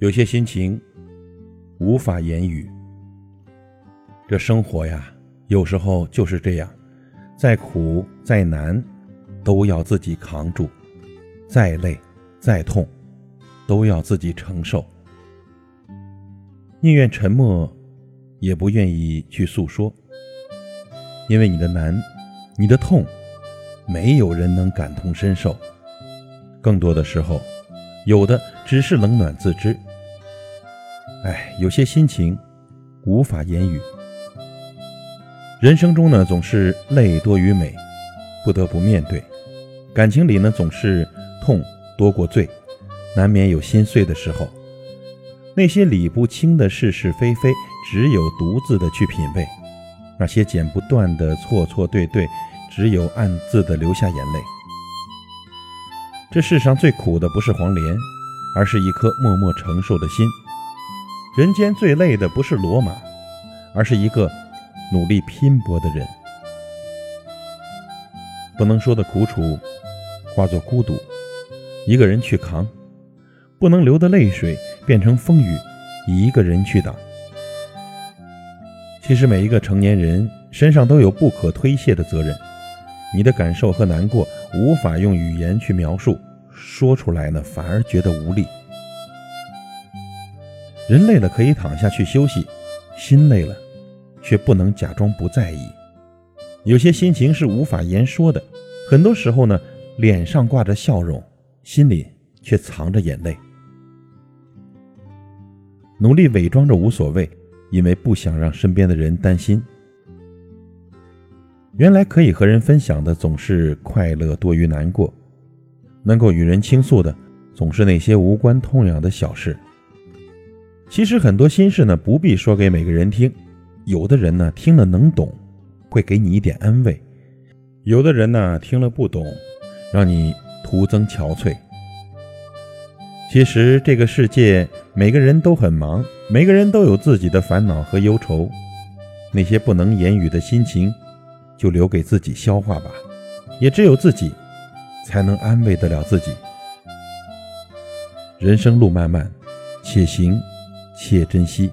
有些心情无法言语。这生活呀，有时候就是这样，再苦再难，都要自己扛住；再累再痛，都要自己承受。宁愿沉默，也不愿意去诉说，因为你的难，你的痛，没有人能感同身受。更多的时候，有的只是冷暖自知。哎，有些心情无法言语。人生中呢，总是泪多于美，不得不面对；感情里呢，总是痛多过醉，难免有心碎的时候。那些理不清的是是非非，只有独自的去品味；那些剪不断的错错对对，只有暗自的流下眼泪。这世上最苦的不是黄连，而是一颗默默承受的心。人间最累的不是骡马，而是一个努力拼搏的人。不能说的苦楚，化作孤独，一个人去扛；不能流的泪水，变成风雨，一个人去挡。其实每一个成年人身上都有不可推卸的责任，你的感受和难过无法用语言去描述，说出来呢，反而觉得无力。人累了可以躺下去休息，心累了，却不能假装不在意。有些心情是无法言说的，很多时候呢，脸上挂着笑容，心里却藏着眼泪。努力伪装着无所谓，因为不想让身边的人担心。原来可以和人分享的总是快乐多于难过，能够与人倾诉的总是那些无关痛痒的小事。其实很多心事呢，不必说给每个人听。有的人呢，听了能懂，会给你一点安慰；有的人呢，听了不懂，让你徒增憔悴。其实这个世界，每个人都很忙，每个人都有自己的烦恼和忧愁。那些不能言语的心情，就留给自己消化吧。也只有自己，才能安慰得了自己。人生路漫漫，且行。谢珍惜。